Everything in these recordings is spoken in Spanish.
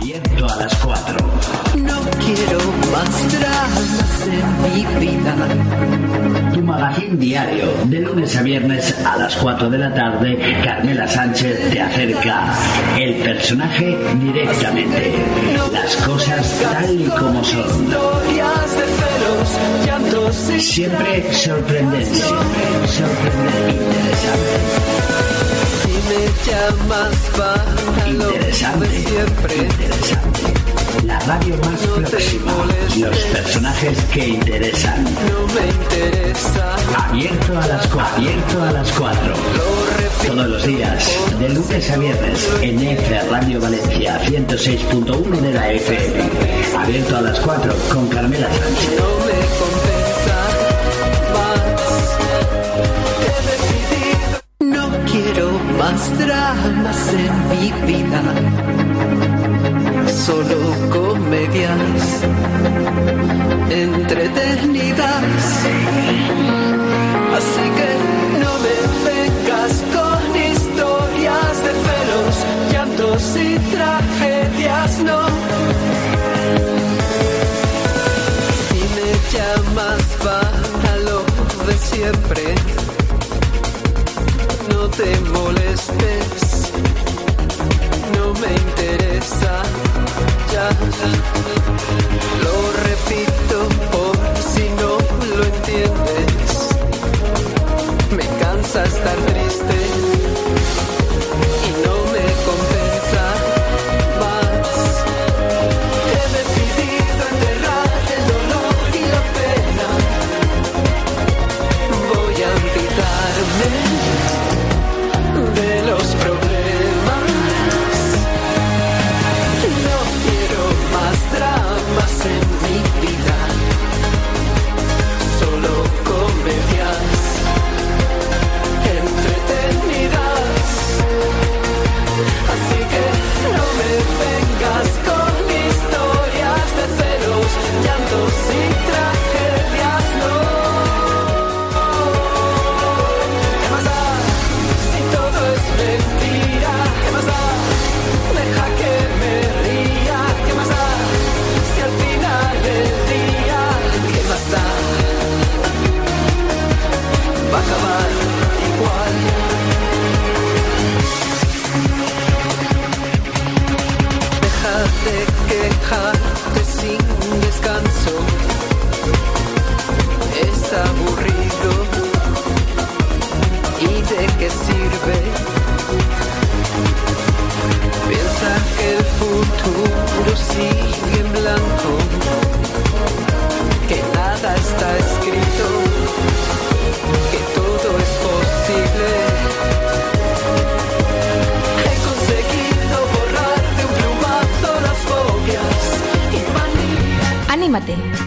Abierto a las 4. No quiero más dramas en mi vida. Tu magazín diario, de lunes a viernes a las 4 de la tarde, Carmela Sánchez te acerca el personaje directamente. Las cosas tal y como son. Siempre sorprendente, siempre sorprendente, Lo interesante, de siempre. interesante. La radio más próxima, los personajes que interesan. No me interesa. Abierto a las 4. Abierto a las 4. Todos los días, de lunes a viernes, en F Radio Valencia 106.1 de la FM. Abierto a las 4 con Carmela Sánchez. No me quiero más dramas en mi vida. Solo comedias entretenidas. Así que no me vengas con historias de celos, llantos y tragedias, no. Si me llamas para lo de siempre, no te molestes, no me interesa, ya. Lo repito por si no lo entiendes, me cansa estar triste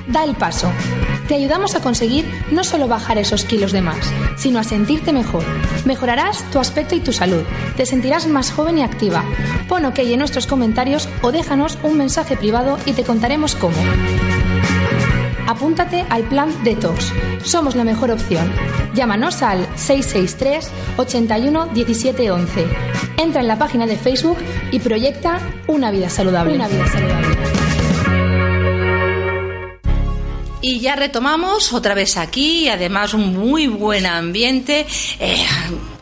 Da el paso. Te ayudamos a conseguir no solo bajar esos kilos de más, sino a sentirte mejor. Mejorarás tu aspecto y tu salud. Te sentirás más joven y activa. Pon OK en nuestros comentarios o déjanos un mensaje privado y te contaremos cómo. Apúntate al plan Detox. Somos la mejor opción. Llámanos al 663 81 17 11. Entra en la página de Facebook y proyecta una vida saludable. Una vida saludable. Y ya retomamos otra vez aquí, además un muy buen ambiente, eh,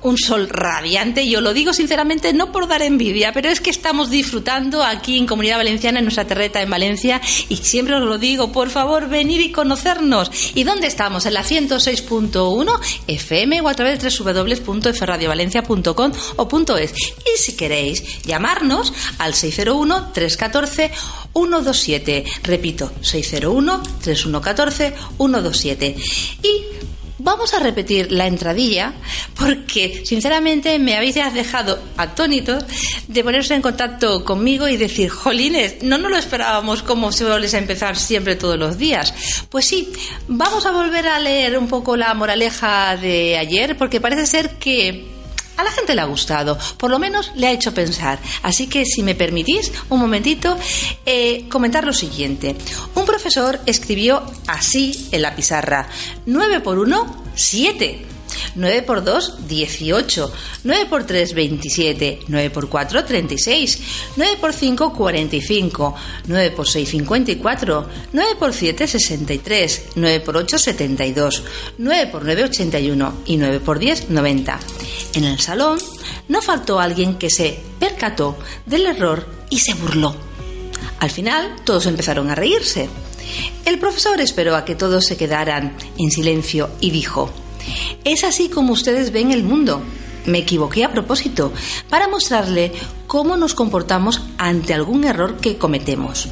un sol radiante. Yo lo digo sinceramente no por dar envidia, pero es que estamos disfrutando aquí en Comunidad Valenciana, en nuestra terreta en Valencia, y siempre os lo digo, por favor, venid y conocernos. ¿Y dónde estamos? En la 106.1 FM o a través de www.fradiovalencia.com o .es. Y si queréis llamarnos al 601 314 127. Repito, 601 3114 127. Y Vamos a repetir la entradilla porque, sinceramente, me habéis dejado atónitos de ponerse en contacto conmigo y decir, jolines, no nos lo esperábamos como sueles empezar siempre todos los días. Pues sí, vamos a volver a leer un poco la moraleja de ayer porque parece ser que a la gente le ha gustado, por lo menos le ha hecho pensar. Así que si me permitís un momentito, eh, comentar lo siguiente. Un profesor escribió así en la pizarra, 9 por 1, 7. 9 por 2, 18. 9 por 3, 27. 9 por 4, 36. 9 por 5, 45. 9 por 6, 54. 9 por 7, 63. 9 por 8, 72. 9 por 9, 81. Y 9 por 10, 90. En el salón no faltó alguien que se percató del error y se burló. Al final todos empezaron a reírse. El profesor esperó a que todos se quedaran en silencio y dijo, es así como ustedes ven el mundo. Me equivoqué a propósito, para mostrarle cómo nos comportamos ante algún error que cometemos.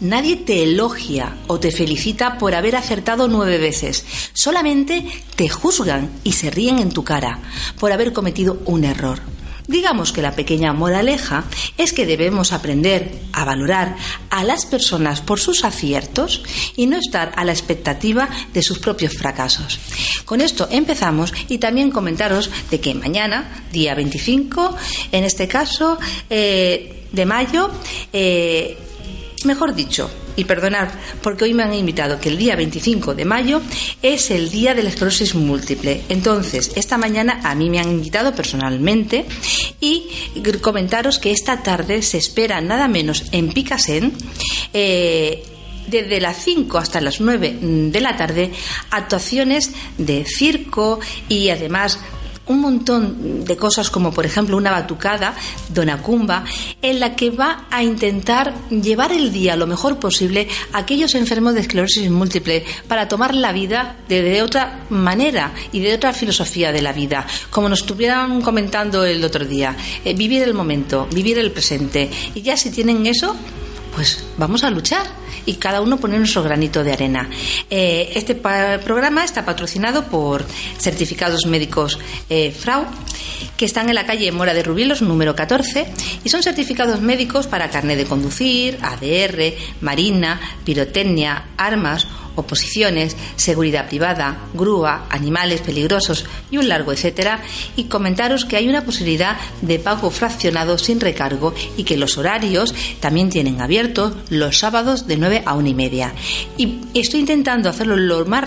Nadie te elogia o te felicita por haber acertado nueve veces. Solamente te juzgan y se ríen en tu cara por haber cometido un error. Digamos que la pequeña moraleja es que debemos aprender a valorar a las personas por sus aciertos y no estar a la expectativa de sus propios fracasos. Con esto empezamos y también comentaros de que mañana, día 25, en este caso eh, de mayo, eh, mejor dicho, y perdonar porque hoy me han invitado que el día 25 de mayo es el día de la esclerosis múltiple. Entonces, esta mañana a mí me han invitado personalmente y comentaros que esta tarde se espera nada menos en Picasen. Eh, desde las 5 hasta las 9 de la tarde actuaciones de circo y además un montón de cosas como por ejemplo una batucada, Donacumba, en la que va a intentar llevar el día lo mejor posible a aquellos enfermos de esclerosis múltiple para tomar la vida de, otra manera y de otra filosofía de la vida, como nos estuvieran comentando el otro día, eh, vivir el momento, vivir el presente. Y ya si tienen eso, pues vamos a luchar y cada uno pone nuestro granito de arena. Eh, este programa está patrocinado por Certificados Médicos eh, FRAU, que están en la calle Mora de Rubilos, número 14, y son certificados médicos para carnet de conducir, ADR, marina, pirotecnia, armas oposiciones, seguridad privada, grúa, animales peligrosos y un largo etcétera, y comentaros que hay una posibilidad de pago fraccionado sin recargo y que los horarios también tienen abiertos los sábados de 9 a 1 y media. Y estoy intentando hacerlo lo más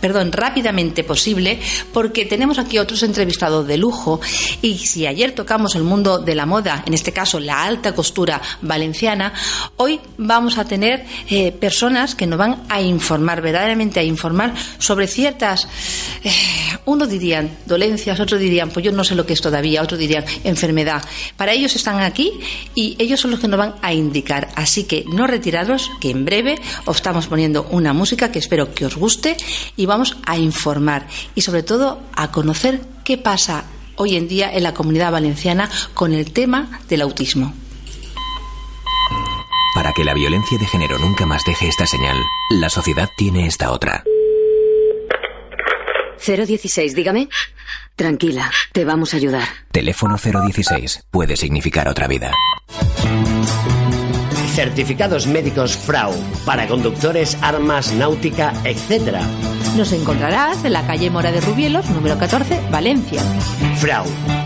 perdón, rápidamente posible porque tenemos aquí otros entrevistados de lujo y si ayer tocamos el mundo de la moda, en este caso la alta costura valenciana, hoy vamos a tener eh, personas que nos van a informar, verdaderamente a informar sobre ciertas, eh, unos dirían dolencias, otros dirían, pues yo no sé lo que es todavía, otros dirían enfermedad. Para ellos están aquí y ellos son los que nos van a indicar. Así que no retiraros, que en breve os estamos poniendo una música que espero que os guste y vamos a informar y sobre todo a conocer qué pasa hoy en día en la comunidad valenciana con el tema del autismo. Para que la violencia de género nunca más deje esta señal, la sociedad tiene esta otra. 016, dígame. Tranquila, te vamos a ayudar. Teléfono 016 puede significar otra vida. Certificados médicos FRAU para conductores, armas, náutica, etc. Nos encontrarás en la calle Mora de Rubielos, número 14, Valencia. FRAU,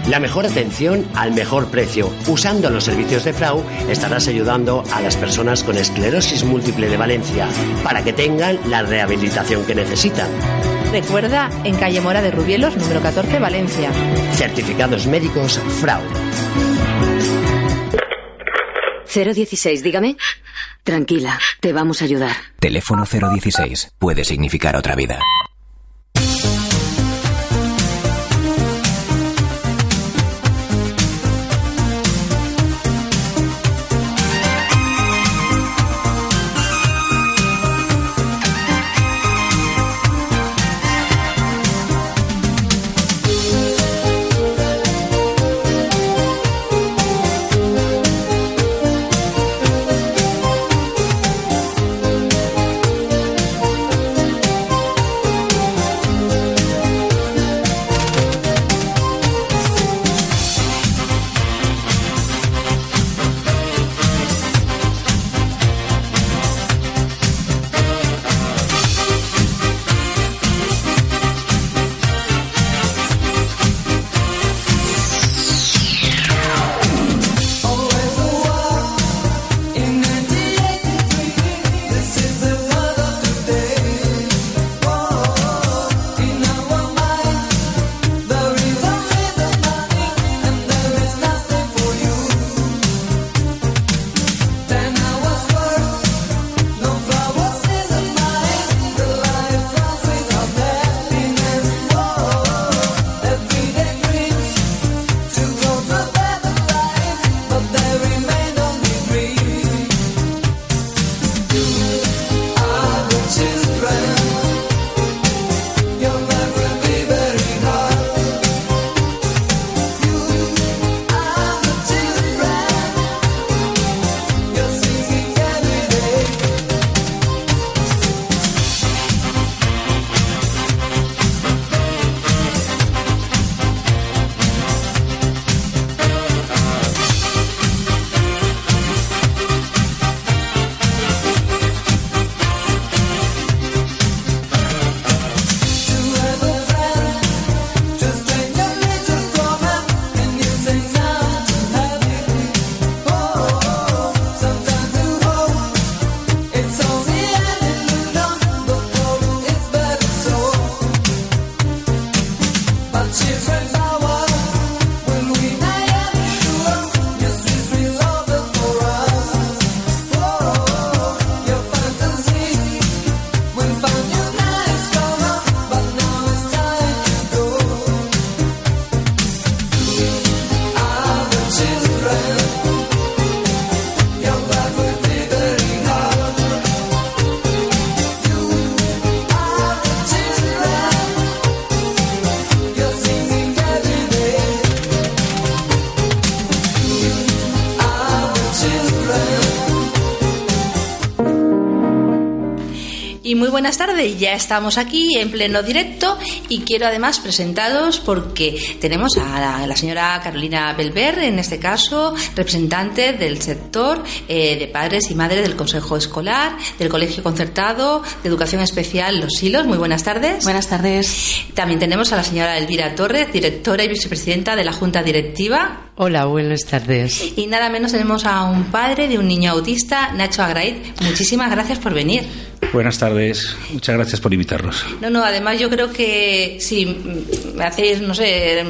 la mejor atención al mejor precio. Usando los servicios de FRAU estarás ayudando a las personas con esclerosis múltiple de Valencia para que tengan la rehabilitación que necesitan. Recuerda, en calle Mora de Rubielos, número 14, Valencia. Certificados médicos FRAU. 016, dígame. Tranquila, te vamos a ayudar. Teléfono 016 puede significar otra vida. Tardes, ya estamos aquí en pleno directo y quiero además presentaros porque tenemos a la, señora Carolina Belver, en este caso, representante del sector eh, de padres y madres del Consejo Escolar, del Colegio Concertado de Educación Especial Los Hilos. Muy buenas tardes. Buenas tardes. También tenemos a la señora Elvira Torres, directora y vicepresidenta de la Junta Directiva. Hola, buenas tardes. Y nada menos tenemos a un padre de un niño autista, Nacho Agrait. Muchísimas gracias por venir. Buenas tardes, muchas gracias por invitarnos. No, no, además yo creo que si me hacéis, no sé,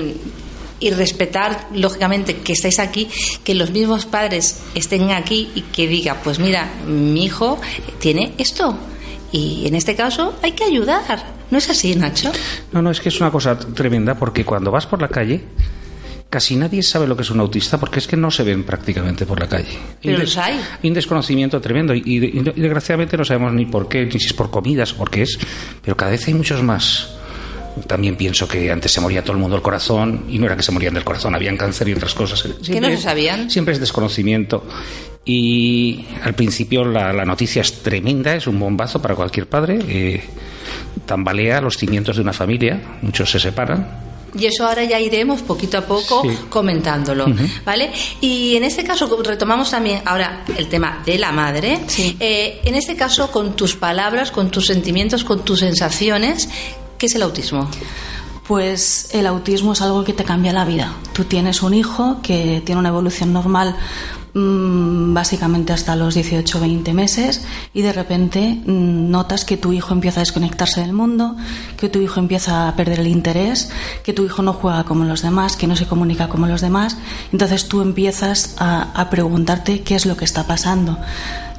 y respetar, lógicamente, que estáis aquí, que los mismos padres estén aquí y que diga, pues mira, mi hijo tiene esto. Y en este caso hay que ayudar. ¿No es así, Nacho? No, no, es que es una cosa tremenda porque cuando vas por la calle casi nadie sabe lo que es un autista porque es que no se ven prácticamente por la calle. Pero los hay. un desconocimiento tremendo y, y, desgraciadamente no sabemos ni por qué, ni si es por comidas o por qué es, pero cada vez hay muchos más. También pienso que antes se moría todo el mundo del corazón y no era que se morían del corazón, habían cáncer y otras cosas. ¿Qué no se sabían? Siempre es desconocimiento. Y al principio la, noticia es tremenda, es un bombazo para cualquier padre. Eh, tambalea los cimientos de una familia, muchos se separan y eso ahora ya iremos poquito a poco comentándolo, ¿vale? Y en este caso retomamos también ahora el tema de la madre. Eh, en este caso, con tus palabras, con tus sentimientos, con tus sensaciones, ¿qué es el autismo? Pues el autismo es algo que te cambia la vida. Tú tienes un hijo que tiene una evolución normal básicamente hasta los 18 o 20 meses y de repente mm, notas que tu hijo empieza a desconectarse del mundo, que tu hijo empieza a perder el interés, que tu hijo no juega como los demás, que no se comunica como los demás. Entonces tú empiezas a, a preguntarte qué es lo que está pasando.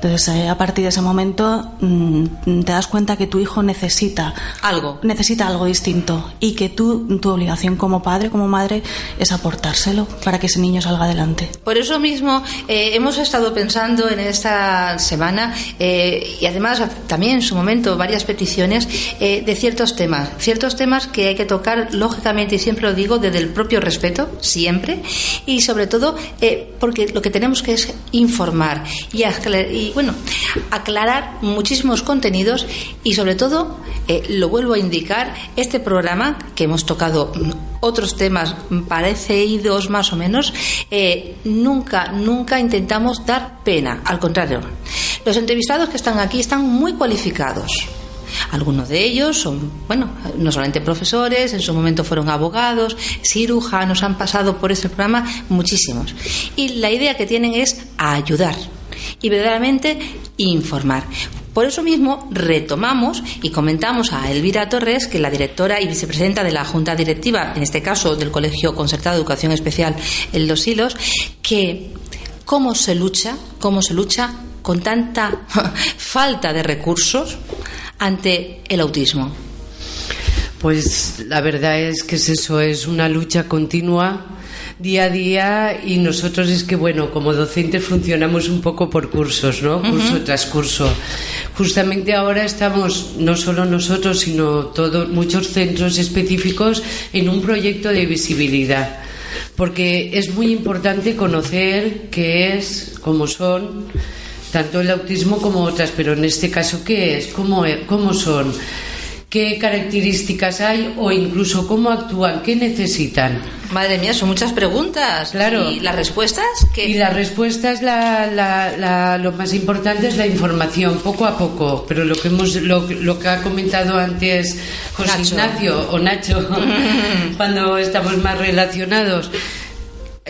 Entonces, eh, a partir de ese momento mm, te das cuenta que tu hijo necesita algo, necesita algo distinto y que tú, tu obligación como padre, como madre, es aportárselo para que ese niño salga adelante. Por eso mismo eh, hemos estado pensando en esta semana eh, y además también en su momento varias peticiones de ciertos temas, ciertos temas que hay que tocar lógicamente y siempre lo digo desde el propio respeto, siempre. Y sobre todo porque lo que tenemos que es informar y, bueno, aclarar muchísimos contenidos y sobre todo, eh, lo vuelvo a indicar, este programa que hemos tocado otros temas parecidos más o menos, eh, nunca, nunca intentamos dar pena, al contrario. Los entrevistados que están aquí están muy cualificados. Algunos de ellos son, bueno, no solamente profesores, en su momento fueron abogados, cirujanos, han pasado por este programa muchísimos. Y la idea que tienen es ayudar y verdaderamente informar. Por eso mismo retomamos y comentamos a Elvira Torres, que es la directora y vicepresidenta de la Junta Directiva, en este caso del Colegio Concertado de Educación Especial en Los Hilos, que cómo se lucha, cómo se lucha con tanta falta de recursos ante el autismo. Pues la verdad es que eso es una lucha continua día a día y nosotros es que, bueno, como docentes funcionamos un poco por cursos, ¿no? Curso tras curso. Justamente ahora estamos, no solo nosotros, sino todos, muchos centros específicos en un proyecto de visibilidad. Porque es muy importante conocer qué es, cómo son, tanto el autismo como otras, pero en este caso, ¿qué es? ¿Cómo, cómo son? Qué características hay o incluso cómo actúan, qué necesitan. Madre mía, son muchas preguntas. Claro. ¿Y las respuestas? Y las respuestas, la, lo más importante es la información, poco a poco. Pero lo que, hemos, lo, lo que ha comentado antes José Ignacio o Nacho, cuando estamos más relacionados,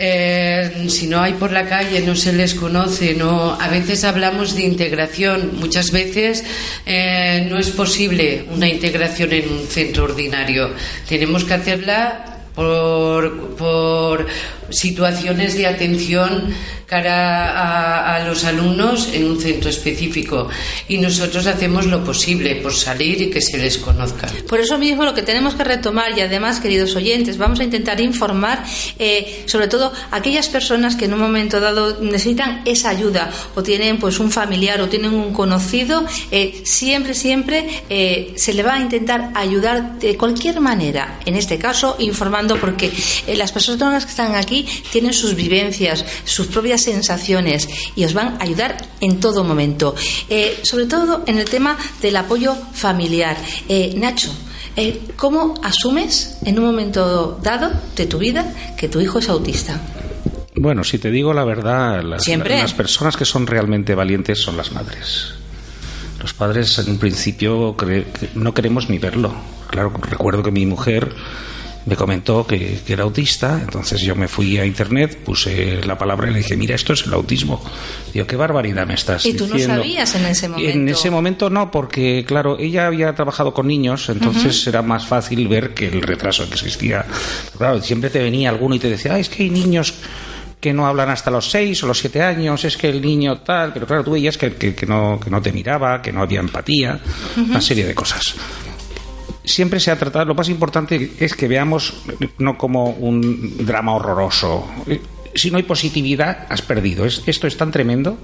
eh, si no hay por la calle, no se les conoce, no. A veces hablamos de integración, muchas veces eh, no es posible una integración en un centro ordinario. Tenemos que hacerla por, por situaciones de atención cara a, los alumnos en un centro específico y nosotros hacemos lo posible por salir y que se les conozca. Por eso mismo lo que tenemos que retomar y además, queridos oyentes, vamos a intentar informar eh, sobre todo aquellas personas que en un momento dado necesitan esa ayuda o tienen pues un familiar o tienen un conocido, eh, siempre, siempre eh, se le va a intentar ayudar de cualquier manera, en este caso informando porque las personas que están aquí tienen sus vivencias, sus propias sensaciones y os van a ayudar en todo momento. Eh, sobre todo en el tema del apoyo familiar. Eh, Nacho, eh, ¿cómo asumes en un momento dado de tu vida que tu hijo es autista? Bueno, si te digo la verdad, las, las personas que son realmente valientes son las madres. Los padres en un principio no queremos ni verlo. Claro, recuerdo que mi mujer me comentó que, que era autista, entonces yo me fui a internet, puse la palabra y le dije, mira, esto es el autismo. Digo, qué barbaridad me estás Y tú no diciendo. sabías en ese momento. En ese momento no, porque claro, ella había trabajado con niños, entonces era más fácil ver que el retraso que existía. Claro, siempre te venía alguno y te decía, "Ah, es que hay niños que no hablan hasta los seis o los siete años, es que el niño tal, pero claro, tú veías que, que- que no, que no te miraba, que no había empatía, una serie de cosas. Siempre se ha tratado, lo más importante es que veamos no como un drama horroroso. Eh, Si no hay positividad, has perdido. Es- esto es tan tremendo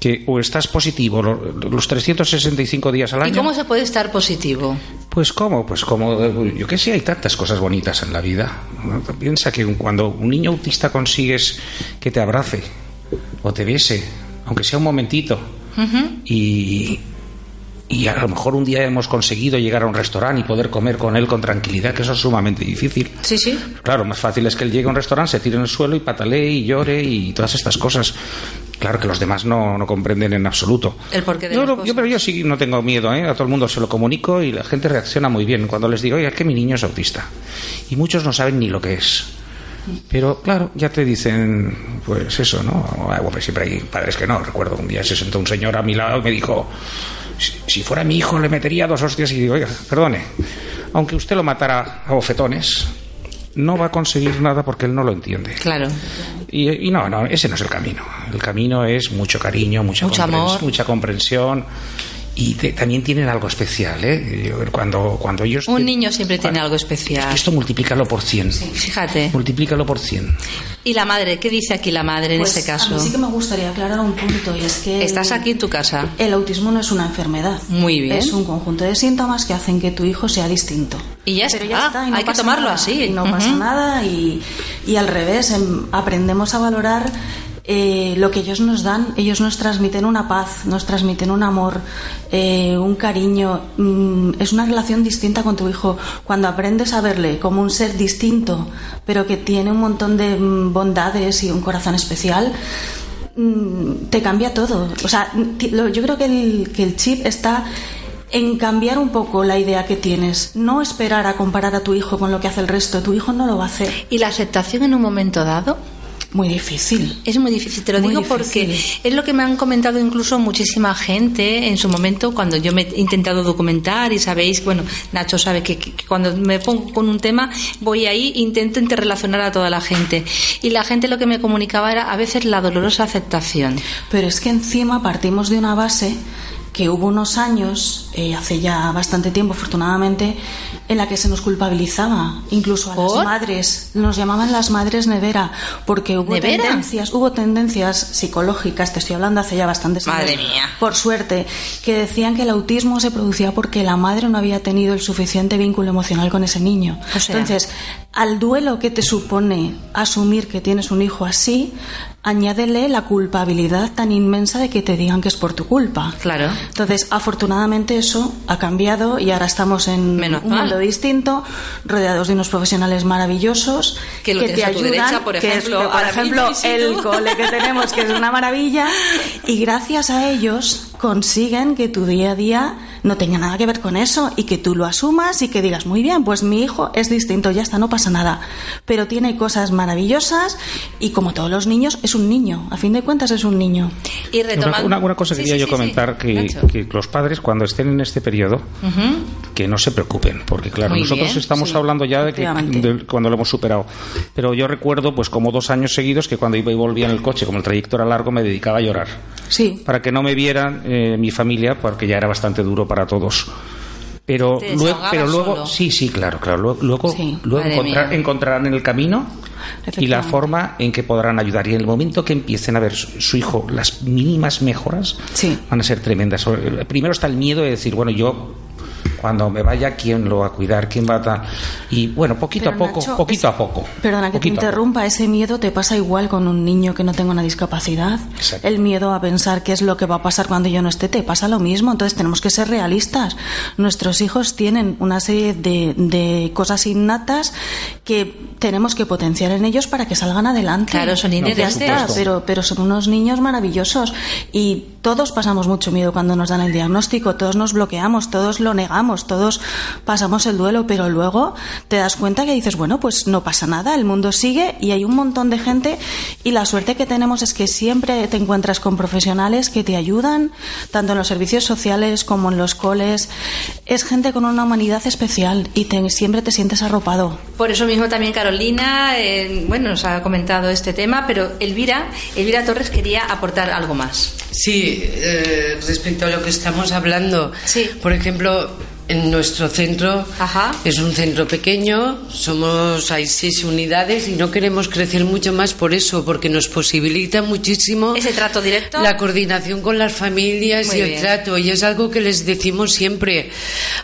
que o estás positivo lo- los 365 días al ¿Y año. cómo se puede estar positivo? Pues cómo, pues como yo qué sé, hay tantas cosas bonitas en la vida. Piensa que cuando un niño autista consigues que te abrace o te bese, aunque sea un momentito, y, y a lo mejor un día hemos conseguido llegar a un restaurante y poder comer con él con tranquilidad, que eso es sumamente difícil. Sí, sí. Claro, más fácil es que él llegue a un restaurante, se tire en el suelo y patalee y llore y todas estas cosas. Claro que los demás no, no comprenden en absoluto. El porqué de Yo, las lo- cosas. yo, pero yo sí no tengo miedo, ¿eh? a todo el mundo se lo comunico y la gente reacciona muy bien cuando les digo, oye, es que mi niño es autista. Y muchos no saben ni lo que es. Pero claro, ya te dicen, pues eso, ¿no? Bueno, siempre hay padres que no. Recuerdo un día se sentó un señor a mi lado y me dijo, si, si fuera mi hijo le metería dos hostias y digo, oiga, perdone, aunque usted lo matara a bofetones, no va a conseguir nada porque él no lo entiende. Claro. Y, y no, no, ese no es el camino. El camino es mucho cariño, mucha, Mucho amor. mucha comprensión. Y te- también tienen algo especial, ¿eh? Yo, Cuando, cuando ellos... Un te- niño siempre tiene algo especial. Esto multiplícalo por 100. Fíjate. Multiplícalo por 100. ¿Y la madre? ¿Qué dice aquí la madre en Pues, este caso? A mí sí que me gustaría aclarar un punto y es que Estás el- aquí en tu casa. El autismo no es una enfermedad. Muy bien. Es un conjunto de síntomas que hacen que tu hijo sea distinto. Y ya Pero está. ya está, y no Hay que tomarlo nada, así. Y no Ujú. pasa nada y, y al revés, em, aprendemos a valorar eh, lo que ellos nos dan. Ellos nos transmiten una paz, nos transmiten un amor, eh, un cariño. mm, es una relación distinta con tu hijo. Cuando aprendes a verle como un ser distinto, pero que tiene un montón de mm, bondades y un corazón especial, mm, te cambia todo. O sea, yo creo que el, que el chip está en cambiar un poco la idea que tienes. No esperar a comparar a tu hijo con lo que hace el resto. Tu hijo no lo va a hacer. ¿Y la aceptación en un momento dado? Muy difícil. Es muy difícil, te lo Muy digo difícil. porque es lo que me han comentado incluso muchísima gente en su momento cuando yo me he intentado documentar y sabéis, bueno, Nacho sabe que, que- que cuando me pongo con un tema voy ahí intento interrelacionar a toda la gente y la gente lo que me comunicaba era a veces la dolorosa aceptación. Pero es que encima partimos de una base que hubo unos años, eh, hace ya bastante tiempo afortunadamente, en la que se nos culpabilizaba, incluso a ¿Por? las madres, nos llamaban las madres nevera, porque hubo ¿Nevera? tendencias, hubo tendencias psicológicas, te estoy hablando hace ya bastantes años, Madre mía. por suerte, que decían que el autismo se producía porque la madre no había tenido el suficiente vínculo emocional con ese niño. O sea- Entonces, al duelo que te supone asumir que tienes un hijo así, añádele la culpabilidad tan inmensa de que te digan que es por tu culpa. Claro. Entonces, afortunadamente eso ha cambiado y ahora estamos en Menos un mal. mundo distinto, rodeados de unos profesionales maravillosos Que lo te tienes a tu ayudan, derecha, por que es, ejemplo, que, por ejemplo, el cole que tenemos, que es una maravilla, y gracias a ellos consiguen que tu día a día no tenga nada que ver con eso y que tú lo asumas y que digas, muy bien, pues mi hijo es distinto, ya está, no pasa nada, pero tiene cosas maravillosas y como todos los niños, es un niño, a fin de cuentas es un niño. Y Una, retomando... una- una cosa Sí, quería sí, yo sí, sí. comentar, que, que los padres cuando estén en este periodo, que no se preocupen, porque claro, Muy nosotros bien, estamos sí, hablando ya de que de cuando lo hemos superado. Pero yo recuerdo pues como dos años seguidos que cuando iba y volvía en el coche, como el trayecto era largo, me dedicaba a llorar. Sí. Para que no me vieran eh, mi familia, porque ya era bastante duro para todos. Pero luego, pero luego solo. sí, sí, claro, claro. Luego, luego, Sí, luego encontrar- encontrarán el camino y la forma en que podrán ayudar. Y en el momento que empiecen a ver su, su hijo las mínimas mejoras, Sí. van a ser tremendas. Primero está el miedo de decir, bueno, yo cuando me vaya, ¿quién lo va a cuidar? ¿Quién va a dar? Y bueno, poquito Pero, a poco, Nacho, poquito es- a poco. Perdona que te interrumpa, ese miedo te pasa igual con un niño que no tenga una discapacidad. Exacto. El miedo a pensar qué es lo que va a pasar cuando yo no esté, te pasa lo mismo. Entonces tenemos que ser realistas. Nuestros hijos tienen una serie de, de cosas innatas que tenemos que potenciar en ellos para que salgan adelante. Claro, son inherentes. está, pero, pero son unos niños maravillosos y todos pasamos mucho miedo cuando nos dan el diagnóstico, todos nos bloqueamos, todos lo negamos, todos pasamos el duelo, pero luego te das cuenta que dices, bueno, pues no pasa nada, el mundo sigue y hay un montón de gente y la suerte que tenemos es que siempre te encuentras con profesionales que te ayudan, tanto en los servicios sociales como en los coles. Es gente con una humanidad especial y te- siempre te sientes arropado. Por eso mismo también Carolina, eh, bueno, nos ha comentado este tema, pero Elvira, Elvira Torres quería aportar algo más. Sí, eh, respecto a lo que estamos hablando, por ejemplo, en nuestro centro es un centro pequeño, somos hay seis unidades y no queremos crecer mucho más por eso, porque nos posibilita muchísimo ese trato directo, la coordinación con las familias Muy y el trato y es algo que les decimos siempre.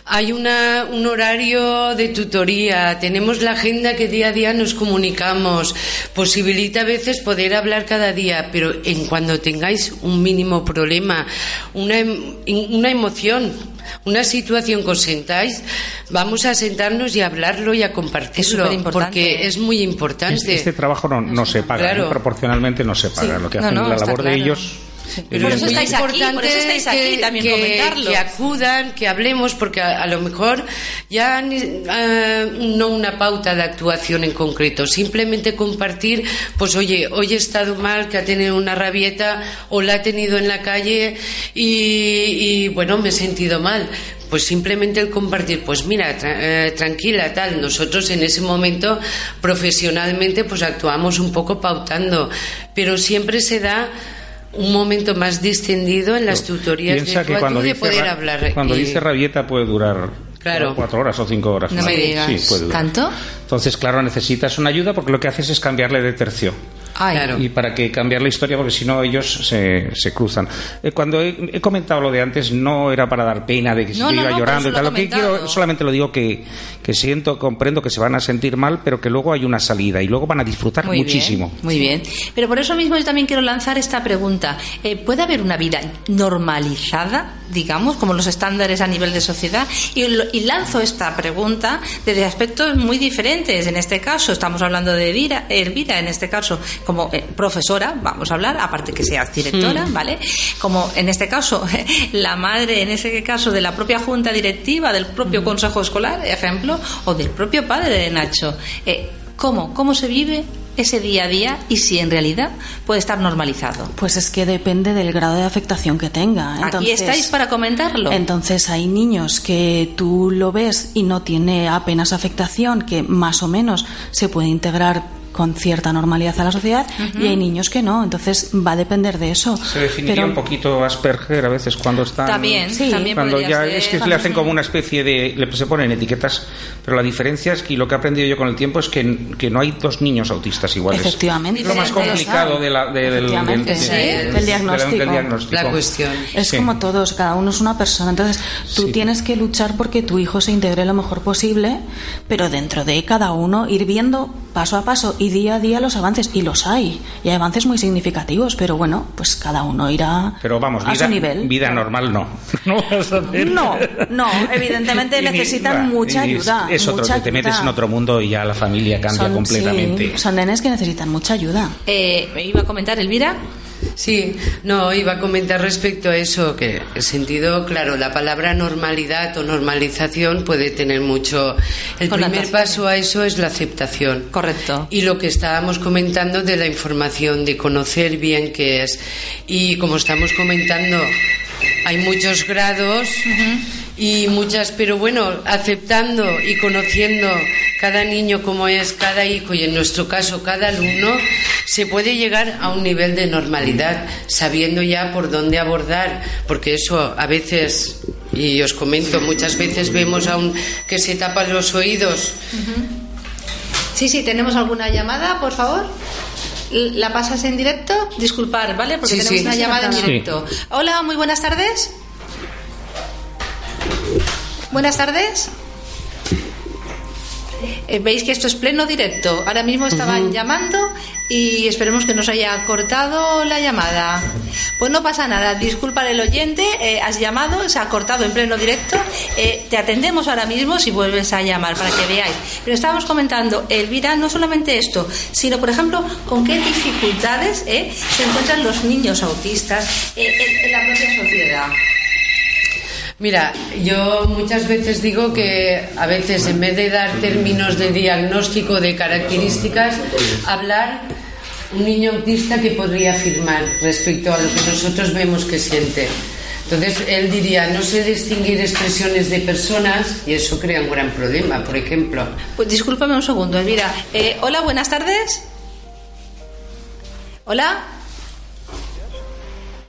Hay una, un horario de tutoría, tenemos la agenda que día a día nos comunicamos, posibilita a veces poder hablar cada día, pero en cuando tengáis un mínimo problema, una, em- una emoción, una situación que os sentáis, vamos a sentarnos y a hablarlo y a compartirlo, porque es muy importante. Este, este trabajo no, no se paga, Claro. ¿eh? proporcionalmente no se paga. Sí. Lo que hacen no, la labor de claro. Ellos. Pero Por es eso estáis aquí, por eso estáis aquí, que, también que- comentarlo. que acudan, que hablemos, porque a, a lo mejor ya ah, no una pauta de actuación en concreto, simplemente compartir, pues oye, hoy he estado mal, que ha tenido una rabieta o la ha tenido en la calle y, y, bueno, me he sentido mal. Pues simplemente el compartir, pues mira, tra- eh, tranquila, tal. Nosotros en ese momento profesionalmente pues actuamos un poco pautando, pero siempre se da un momento más distendido en las tutorías Piensa de que cuando dice, poder ra- hablar. cuando y- dice rabieta puede durar Claro. cuatro horas o cinco horas. No me digas. Sí, puede durar. ¿Tanto? Entonces, claro, necesitas una ayuda porque lo que haces es cambiarle de tercio. Ay. Y para que cambiar la historia, porque si no ellos se, se cruzan. Eh, cuando he, he comentado lo de antes, no era para dar pena de que No, yo no, iba no, llorando y tal. lo que quiero, solamente lo digo que, que siento, comprendo que se van a sentir mal, pero que luego hay una salida y luego van a disfrutar Muy muchísimo. Bien, muy bien. Pero por eso mismo yo también quiero lanzar esta pregunta. Eh, ¿Puede haber una vida normalizada, digamos, como los estándares a nivel de sociedad? Y, lanzo esta pregunta desde aspectos muy diferentes. En este caso, estamos hablando de Elvira, Elvira en este caso, como eh, profesora, vamos a hablar, aparte que seas directora, Mm. ¿vale? Como en este caso, la madre, en ese caso, de la propia junta directiva, del propio consejo escolar, ejemplo, o del propio padre de Nacho. Eh, ¿Cómo? ¿Cómo se vive ese día a día y si en realidad puede estar normalizado? Pues es que depende del grado de afectación que tenga. Aquí Entonces, estáis para comentarlo. Entonces hay niños que tú lo ves y no tiene apenas afectación, que más o menos se puede integrar con cierta normalidad a la sociedad y hay niños que no. Entonces va a depender de eso. Se definiría Pero- un poquito Asperger a veces cuando están. También, Sí. también Cuando ya ser. es que le hacen como una especie de. Le, se ponen etiquetas, pero la diferencia es que lo que he aprendido yo con el tiempo es que, que no hay dos niños autistas iguales. Efectivamente. Es lo más complicado de la, de- del, del- sí, del- del diagnóstico. del diagnóstico. La cuestión. Es Sí. como todos, cada uno es una persona. Entonces, tú tienes que luchar porque tu hijo se integre lo mejor posible, pero dentro de cada uno ir viendo paso a paso y día a día los avances. Y los hay. Y hay avances muy significativos, pero bueno, pues cada uno irá Pero vamos, a vida, su nivel. vida normal no. No vas a hacer- No, no, evidentemente ni- necesitan mucha ayuda. Es otro, mucha que te metes ayuda. en otro mundo y ya la familia cambia Son- completamente. sí, son nenes que necesitan mucha ayuda. Eh, ¿Me iba a comentar Elvira? Sí, no, iba a comentar respecto a eso, que el sentido, claro, la palabra normalidad o normalización puede tener mucho. El primer paso a eso es la aceptación. Correcto. Y lo que estábamos comentando de la información, de conocer bien qué es. Y como estamos comentando, hay muchos grados y muchas, pero bueno, aceptando y conociendo cada niño como es, cada hijo y en nuestro caso cada alumno, se puede llegar a un nivel de normalidad, sabiendo ya por dónde abordar, porque eso a veces, y os comento, muchas veces vemos a un que se tapa los oídos. Sí, sí, ¿tenemos alguna llamada, por favor? ¿La pasas en directo? Disculpar, ¿vale? Porque Sí, tenemos sí. una llamada en Sí. directo. Hola, muy buenas tardes. Buenas tardes. Eh, Veis que esto es pleno directo. Ahora mismo estaban llamando y esperemos que nos haya cortado la llamada. Pues no pasa nada, disculpa el oyente, eh, has llamado, se ha cortado en pleno directo. Eh, te atendemos ahora mismo si vuelves a llamar para que veáis. Pero estábamos comentando, Elvira, no solamente esto, sino por ejemplo, con qué dificultades se encuentran los niños autistas en, en la propia sociedad. Mira, yo muchas veces digo que a veces en vez de dar términos de diagnóstico, de características, hablar un niño autista que podría afirmar respecto a lo que nosotros vemos que siente. Entonces él diría, no sé distinguir expresiones de personas y eso crea un gran problema, por ejemplo. Pues discúlpame un segundo, Elvira. Eh, hola, buenas tardes. Hola.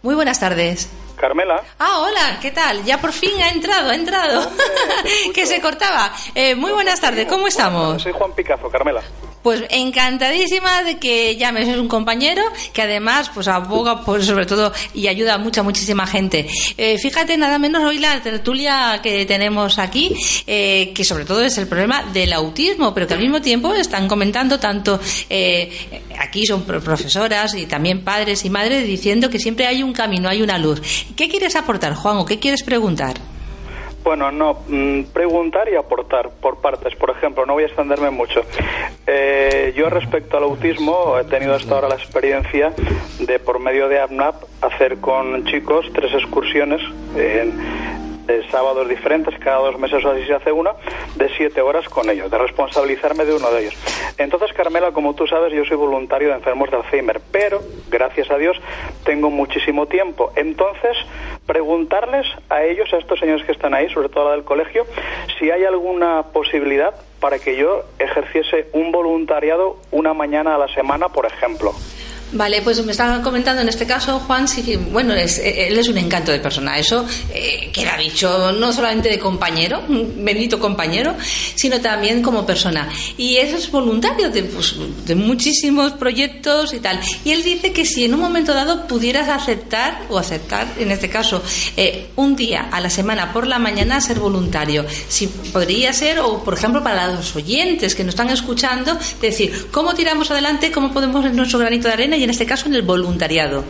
Muy buenas tardes. Carmela. Ah, hola, ¿qué tal? Ya por fin ha entrado, ha entrado. que se cortaba. Eh, muy buenas tardes, ¿cómo estamos? Soy Juan Picazo, Carmela. Pues encantadísima de que llames, es un compañero que además pues aboga por sobre todo y ayuda a mucha, muchísima gente. Eh, fíjate nada menos hoy la tertulia que tenemos aquí, eh, que sobre todo es el problema del autismo, pero que al mismo tiempo están comentando tanto, eh, aquí son pro- profesoras y también padres y madres diciendo que siempre hay un camino, hay una luz. ¿Qué quieres aportar, Juan, o qué quieres preguntar? Bueno, no, mm, preguntar y aportar por partes. Por ejemplo, no voy a extenderme mucho. Eh, yo respecto al autismo he tenido hasta ahora la experiencia de por medio de APNAP hacer con chicos tres excursiones en de sábados diferentes, cada dos meses o así se hace una, de siete horas con ellos, de responsabilizarme de uno de ellos. Entonces, Carmela, como tú sabes, yo soy voluntario de enfermos de Alzheimer, pero, gracias a Dios, tengo muchísimo tiempo. Entonces, preguntarles a ellos, a estos señores que están ahí, sobre todo a la del colegio, si hay alguna posibilidad para que yo ejerciese un voluntariado una mañana a la semana, por ejemplo. Vale, pues me estaba comentando en este caso, Juan, sí bueno, es, él es un encanto de persona. Eso eh, queda dicho no solamente de compañero, bendito compañero, sino también como persona. Y eso es voluntario de, pues, de muchísimos proyectos y tal. Y él dice que si en un momento dado pudieras aceptar, o aceptar, en este caso, eh, un día a la semana por la mañana ser voluntario, si podría ser, o por ejemplo para los oyentes que nos están escuchando, decir, ¿cómo tiramos adelante? ¿Cómo podemos en nuestro granito de arena? Y en este caso en el voluntariado.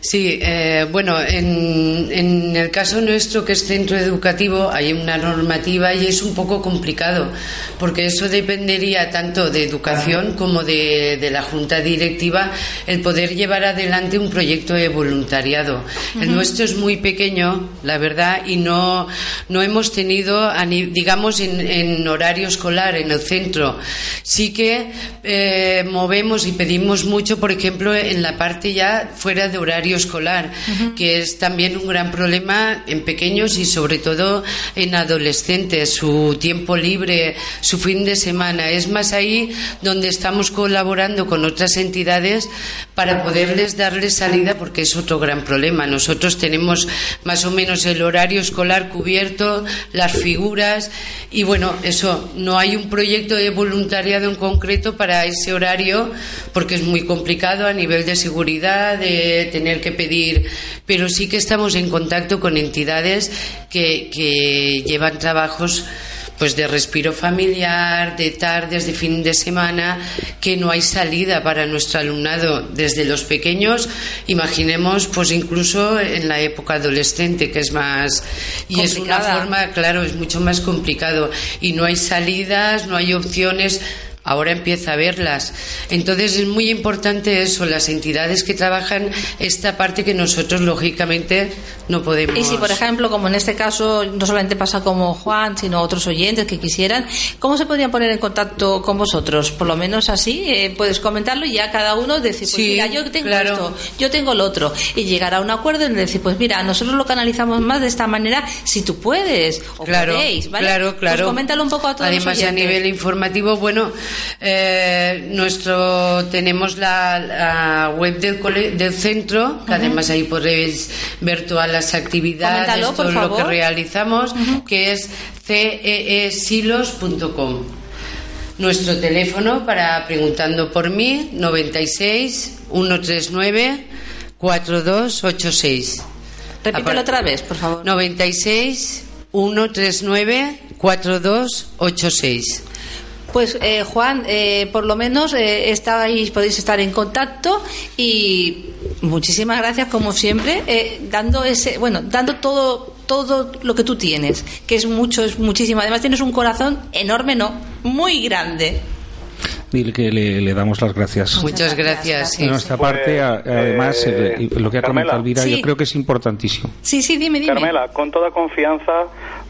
Sí, eh, bueno, en, en el caso nuestro, que es centro educativo, hay una normativa y es un poco complicado, porque eso dependería tanto de educación como de, de la junta directiva el poder llevar adelante un proyecto de voluntariado. El Ujú. nuestro es muy pequeño, la verdad, y no, no hemos tenido, digamos, en, en horario escolar, en el centro. Sí que eh, movemos y pedimos mucho, por ejemplo, en la parte ya fuera de horario escolar, que es también un gran problema en pequeños y sobre todo en adolescentes, su tiempo libre, su fin de semana. Es más ahí donde estamos colaborando con otras entidades para poderles darles salida porque es otro gran problema. Nosotros tenemos más o menos el horario escolar cubierto, las figuras y bueno, eso, no hay un proyecto de voluntariado en concreto para ese horario porque es muy complicado a nivel de seguridad, de tener que pedir, pero sí que estamos en contacto con entidades que, que llevan trabajos pues de respiro familiar, de tardes, de fin de semana, que no hay salida para nuestro alumnado desde los pequeños, imaginemos pues incluso en la época adolescente que es más y es una Complicada. forma, claro, es mucho más complicado. Y no hay salidas, no hay opciones ahora empieza a verlas. Entonces es muy importante eso, las entidades que trabajan esta parte que nosotros lógicamente no podemos. Y si, por ejemplo, como en este caso, no solamente pasa como Juan, sino otros oyentes que quisieran, ¿cómo se podrían poner en contacto con vosotros? Por lo menos así, eh, puedes comentarlo y ya cada uno decir, pues Sí, mira, yo tengo claro. esto, yo tengo lo otro. Y llegar a un acuerdo en decir, pues mira, nosotros lo canalizamos más de esta manera, si tú puedes, o Claro, podéis, ¿vale? claro, claro. Pues coméntalo un poco a todos Además, los a nivel informativo, bueno, eh, nuestro tenemos la, la web del, cole- del centro, que además ahí podéis ver todas las actividades, Coméntalo, todo lo que realizamos, que es ceesilos.com. Nuestro teléfono para preguntando por mí, 96 139 4286. Repítelo otra vez, por favor. 96 139 4286. Pues eh, Juan, eh, por lo menos eh, estáis, podéis estar en contacto y muchísimas gracias como siempre, eh, dando ese, bueno, dando todo todo lo que tú tienes, que es mucho, es muchísimo. Además tienes un corazón enorme, no, muy grande. Dile que le, le damos las gracias. Muchas gracias. sí, De nuestra sí. parte, además, eh, eh, y lo que ha Carmela. comentado Elvira, Sí. yo creo que es importantísimo. Sí, sí, dime, dime. Carmela, con toda confianza,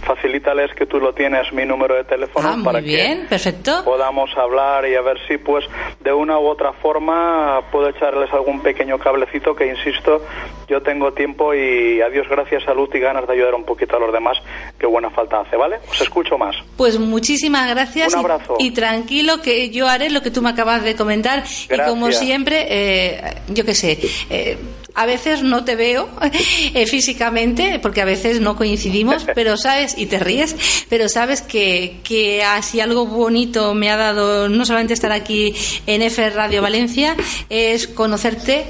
facilítales que tú lo tienes, mi número de teléfono, Ah, para bien, que perfecto. podamos hablar y a ver si, pues, de una u otra forma puedo echarles algún pequeño cablecito que, insisto, yo tengo tiempo y a Dios gracias, salud y ganas de ayudar un poquito a los demás, que buena falta hace, ¿vale? Os escucho más. Pues muchísimas gracias Un y- abrazo. Y, tranquilo que yo haré lo que tú me acabas de comentar y como siempre, eh, yo qué sé, eh, a veces no te veo eh, físicamente porque a veces no coincidimos, pero sabes, y te ríes, pero sabes que, que así algo bonito me ha dado no solamente estar aquí en F Radio Valencia, es conocerte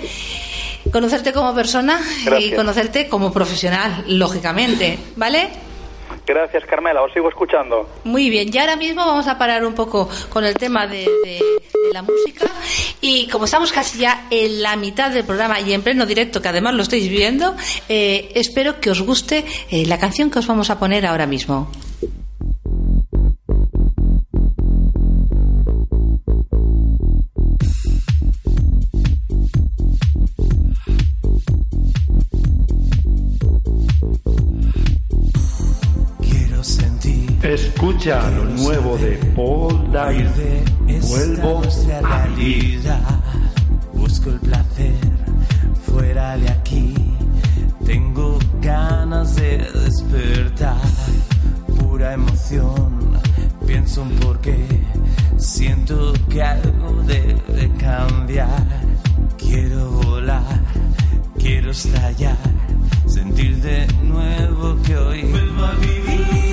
conocerte como persona y conocerte como profesional, lógicamente, ¿vale? Gracias, Carmela, os sigo escuchando. Muy bien, y ahora mismo vamos a parar un poco con el tema de, la música y como estamos casi ya en la mitad del programa y en pleno directo, que además lo estáis viendo, eh, espero que os guste eh, la canción que os vamos a poner ahora mismo. Escucha lo nuevo de Paul Dyer. Vuelvo a realidad. Busco el placer fuera de aquí. Tengo ganas de despertar. Pura emoción. Pienso en por qué. Siento que algo debe cambiar. Quiero volar. Quiero estallar. Sentir de nuevo que hoy vuelvo a vivir.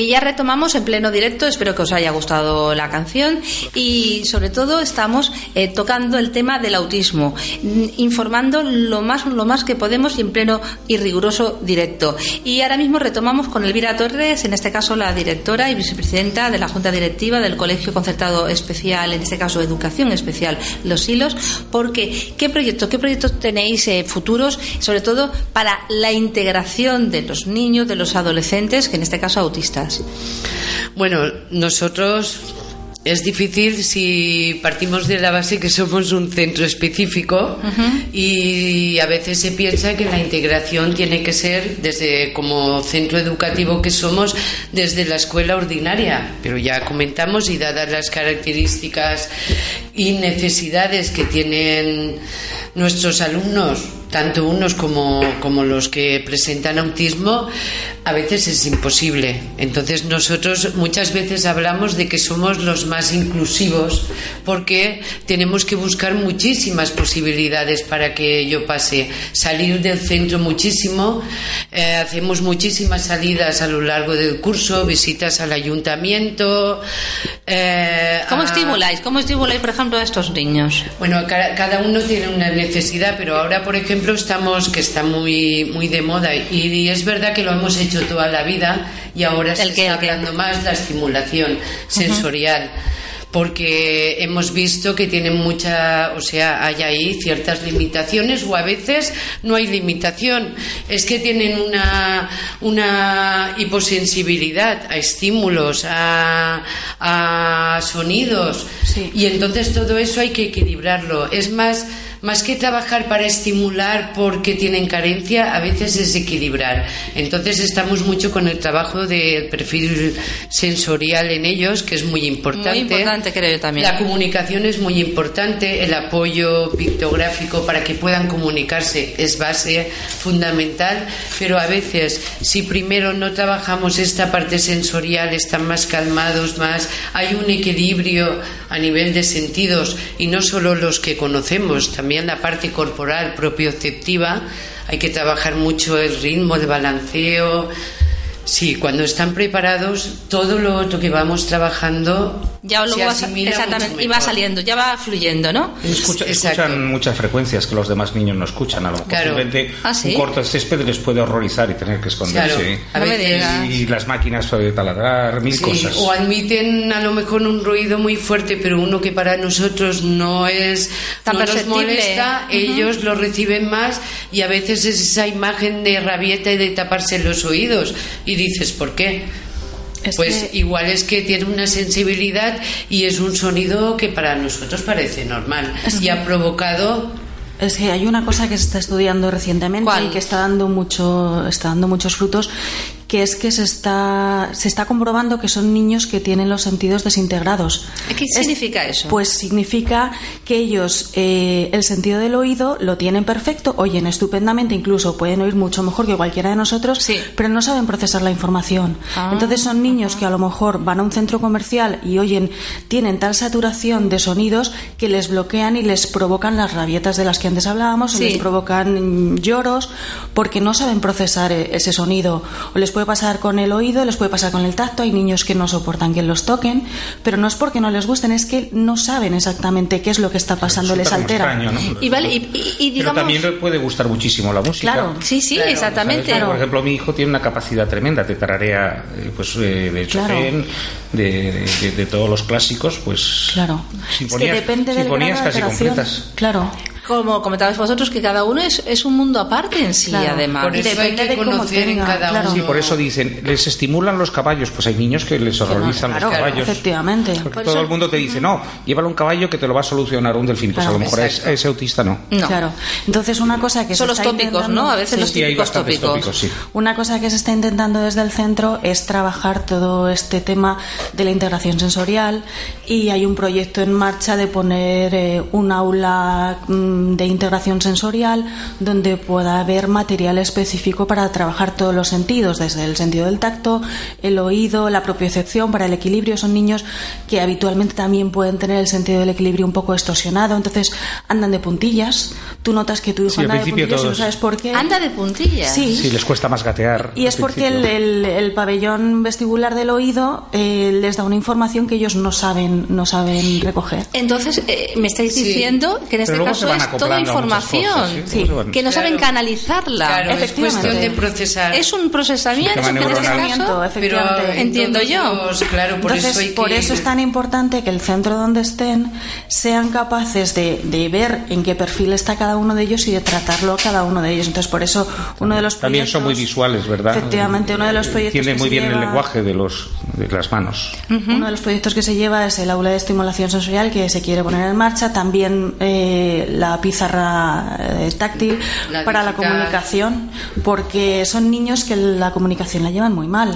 Y ya retomamos en pleno directo, espero que os haya gustado la canción y sobre todo estamos eh, tocando el tema del autismo, mm, informando lo más, lo más que podemos y en pleno y riguroso directo. Y ahora mismo retomamos con Elvira Torres, en este caso la directora y vicepresidenta de la Junta Directiva del Colegio Concertado Especial, en este caso Educación Especial Los Hilos, porque ¿qué proyectos, qué proyectos tenéis eh, futuros, sobre todo para la integración de los niños, de los adolescentes, que en este caso autistas? Bueno, nosotros es difícil si partimos de la base que somos un centro específico y a veces se piensa que la integración tiene que ser desde como centro educativo que somos desde la escuela ordinaria, pero ya comentamos y dadas las características y necesidades que tienen nuestros alumnos tanto unos como, como los que presentan autismo, a veces es imposible. Entonces nosotros muchas veces hablamos de que somos los más inclusivos porque tenemos que buscar muchísimas posibilidades para que ello pase. Salir del centro muchísimo, eh, hacemos muchísimas salidas a lo largo del curso, visitas al ayuntamiento. eh, ¿Cómo a- estimuláis? ¿Cómo estimuláis, por ejemplo, a estos niños? bueno, ca- cada uno tiene una necesidad, pero ahora, por ejemplo, estamos, que está muy, muy de moda, y, y es verdad que lo hemos hecho toda la vida, y ahora se está hablando más la estimulación sensorial. Porque hemos visto que tienen mucha, o sea, hay ahí ciertas limitaciones o a veces no hay limitación. Es que tienen una, una hiposensibilidad a estímulos, a, a sonidos. Y entonces todo eso hay que equilibrarlo. Es más, más que trabajar para estimular porque tienen carencia, a veces es equilibrar. Entonces estamos mucho con el trabajo del perfil sensorial en ellos, que es muy importante. Muy importante, creo yo también. La comunicación es muy importante, el apoyo pictográfico para que puedan comunicarse es base fundamental, pero a veces si primero no trabajamos esta parte sensorial, están más calmados, más hay un equilibrio a nivel de sentidos y no solo los que conocemos, también la parte corporal propioceptiva, hay que trabajar mucho el ritmo de balanceo. Sí, cuando están preparados, todo lo otro que vamos trabajando Ya luego se va, asimila exactamente, mucho y va saliendo, ya va fluyendo, ¿no? Escucha- escuchan muchas frecuencias que los demás niños no escuchan. A lo mejor Claro. simplemente Ah, ¿sí? un corto de césped les puede horrorizar y tener que esconderse. Claro. A veces- y las máquinas pueden taladrar, mil Sí, cosas. O admiten a lo mejor un ruido muy fuerte, pero uno que para nosotros no es Tan no nos perceptible. molesta, Ujú. ellos lo reciben más y a veces es esa imagen de rabieta y de taparse los oídos y dices ¿por qué? pues que- igual es que tiene una sensibilidad y es un sonido que para nosotros parece normal y ha provocado Es que hay una cosa que se está estudiando recientemente y que está dando mucho, está dando muchos frutos, que es que se está, se está comprobando que son niños que tienen los sentidos desintegrados. ¿Qué significa eso? Pues significa que ellos eh, el sentido del oído lo tienen perfecto, oyen estupendamente, incluso pueden oír mucho mejor que cualquiera de nosotros, pero no saben procesar la información. Ah. Entonces son niños que a lo mejor van a un centro comercial y oyen, tienen tal saturación de sonidos que les bloquean y les provocan las rabietas de las que antes hablábamos, o les provocan lloros porque no saben procesar eh, ese sonido. O les puede pasar con el oído, les puede pasar con el tacto. Hay niños que no soportan que los toquen, pero no es porque no les gusten, es que no saben exactamente qué es lo que está pasando, les altera. extraño, ¿no? Y vale, y, y- y Pero digamos... también le puede gustar muchísimo la música. Claro. Sí, sí, exactamente. Por ejemplo, mi hijo tiene una capacidad tremenda de tararea eh, pues, eh, de Claro. Chopin, de, de- de todos los clásicos, pues Claro. sinfonías, es que depende del sinfonías grado de casi alteración. completas. Claro. Como comentabais vosotros, que cada uno es, es un mundo aparte en sí, Claro. además. Por eso hay que conocer en cada uno. Sí, por eso dicen, les estimulan los caballos. Pues hay niños que les horrorizan Claro, los caballos. efectivamente. Porque Por todo eso- el mundo te dice, no, llévalo un caballo que te lo va a solucionar un delfín. Pues Claro, a lo mejor a ese, exacto. a ese autista no. Claro. Entonces una cosa que Son se los está tópicos, intentando- ¿no? A veces Sí. los Sí, hay típicos bastantes tópicos. tópicos, sí. Una cosa que se está intentando desde el centro es trabajar todo este tema de la integración sensorial y hay un proyecto en marcha de poner eh, un aula mm, de integración sensorial donde pueda haber material específico para trabajar todos los sentidos, desde el sentido del tacto, el oído, la propiocepción para el equilibrio. Son niños que habitualmente también pueden tener el sentido del equilibrio un poco distorsionado, entonces andan de puntillas. Tú notas que tu hijo Sí, anda de puntillas y no sabes por qué. Anda de puntillas. Sí. Sí, les cuesta más gatear. Y es porque el, el- el pabellón vestibular del oído eh, les da una información que ellos no saben, no saben recoger. Entonces, eh, me estáis diciendo que en este caso se van toda información, cosas, ¿sí? Que no saben Claro. canalizarla. Claro, es cuestión de procesar. Es un procesamiento que en este caso, entiendo yo. Claro, por Entonces, eso hay por que- eso es tan importante que el centro donde estén sean capaces de, de ver en qué perfil está cada uno de ellos y de tratarlo a cada uno de ellos. Entonces, por eso uno de los También proyectos, son muy visuales, ¿verdad? Efectivamente, uno de los proyectos Entienden que muy se bien el lleva- lenguaje de, los, de las manos. Uno de los proyectos que se lleva es el aula de estimulación sensorial que se quiere poner en marcha, también eh, la pizarra eh, táctil La para la comunicación, porque son niños que la comunicación la llevan muy mal.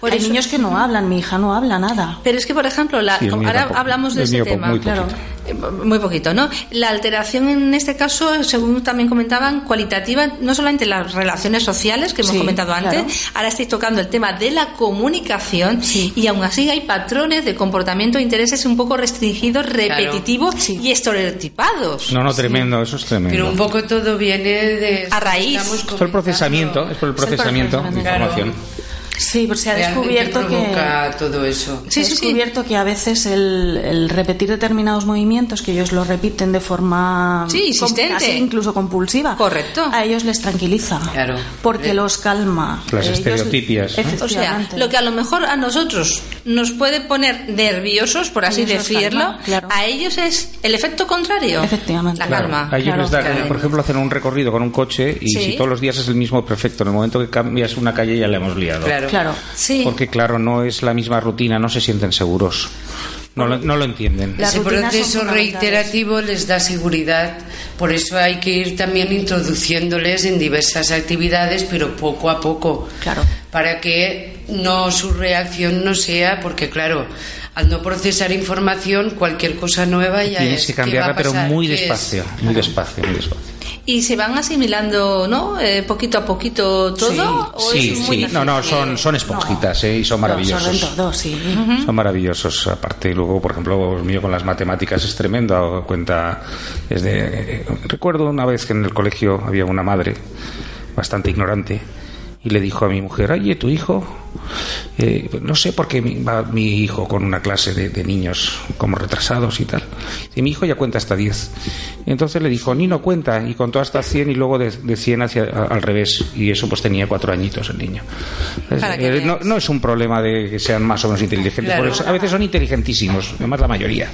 Por Hay eso- niños que no hablan, mi hija no habla nada. Pero es que, por ejemplo, la, Sí, ahora hablamos de ese tema. muy poquito. Eh, Muy poquito, ¿no? La alteración en este caso, según también comentaban, cualitativa, no solamente las relaciones sociales que hemos Sí, comentado antes, claro. ahora estáis tocando el tema de la comunicación y aún así hay patrones de comportamiento e intereses un poco restringidos, repetitivos y estereotipados. No, no, tremendo, eso es tremendo. Pero un poco todo viene de... A raíz. estamos Es por el procesamiento, es por el Es el procesamiento de información. Sí, pues se ha descubierto que todo eso. se ha descubierto que a veces el, el repetir determinados movimientos que ellos lo repiten de forma Sí, insistente. casi incluso compulsiva, correcto, a ellos les tranquiliza, Claro. porque los calma. Las Ellos- estereotipias, ¿no? O sea, Efectivamente. lo que a lo mejor a nosotros nos puede poner nerviosos, por así Ellos decirlo, calma, claro. a ellos es el efecto contrario. Efectivamente. La Claro, calma. a ellos les da, por ejemplo, hacen un recorrido con un coche y Sí. si todos los días es el mismo perfecto, en el momento que cambias una calle ya le hemos liado. Claro. Claro. Sí. Porque claro, no es la misma rutina, no se sienten seguros. No lo, no lo entienden. Ese proceso reiterativo les da seguridad, por eso hay que ir también introduciéndoles en diversas actividades, pero poco a poco, Claro. para que no su reacción no sea, porque claro, al no procesar información, cualquier cosa nueva ya Tienes es que ¿qué va cambiarla, pero muy despacio, muy despacio, muy despacio. Y se van asimilando, ¿no? Eh, poquito a poquito todo. ¿O Sí, es muy sí, no, no, son, son esponjitas ¿eh? y son maravillosos. Absorben todo, sí. Son maravillosos. Aparte, luego, por ejemplo, el mío con las matemáticas es tremendo. Hago cuenta. Desde, eh, recuerdo una vez que en el colegio había una madre bastante ignorante y le dijo a mi mujer: Oye, tu hijo, eh, no sé por qué mi- va mi hijo con una clase de, de niños como retrasados y tal. Y mi hijo ya cuenta hasta 10. Y entonces le dijo: Ni no cuenta. Y contó hasta 100 y luego de, de 100 hacia, a- al revés. Y eso pues tenía cuatro añitos el niño. Eh, no, no es un problema de que sean más o menos inteligentes, Claro. a veces son inteligentísimos, además la mayoría.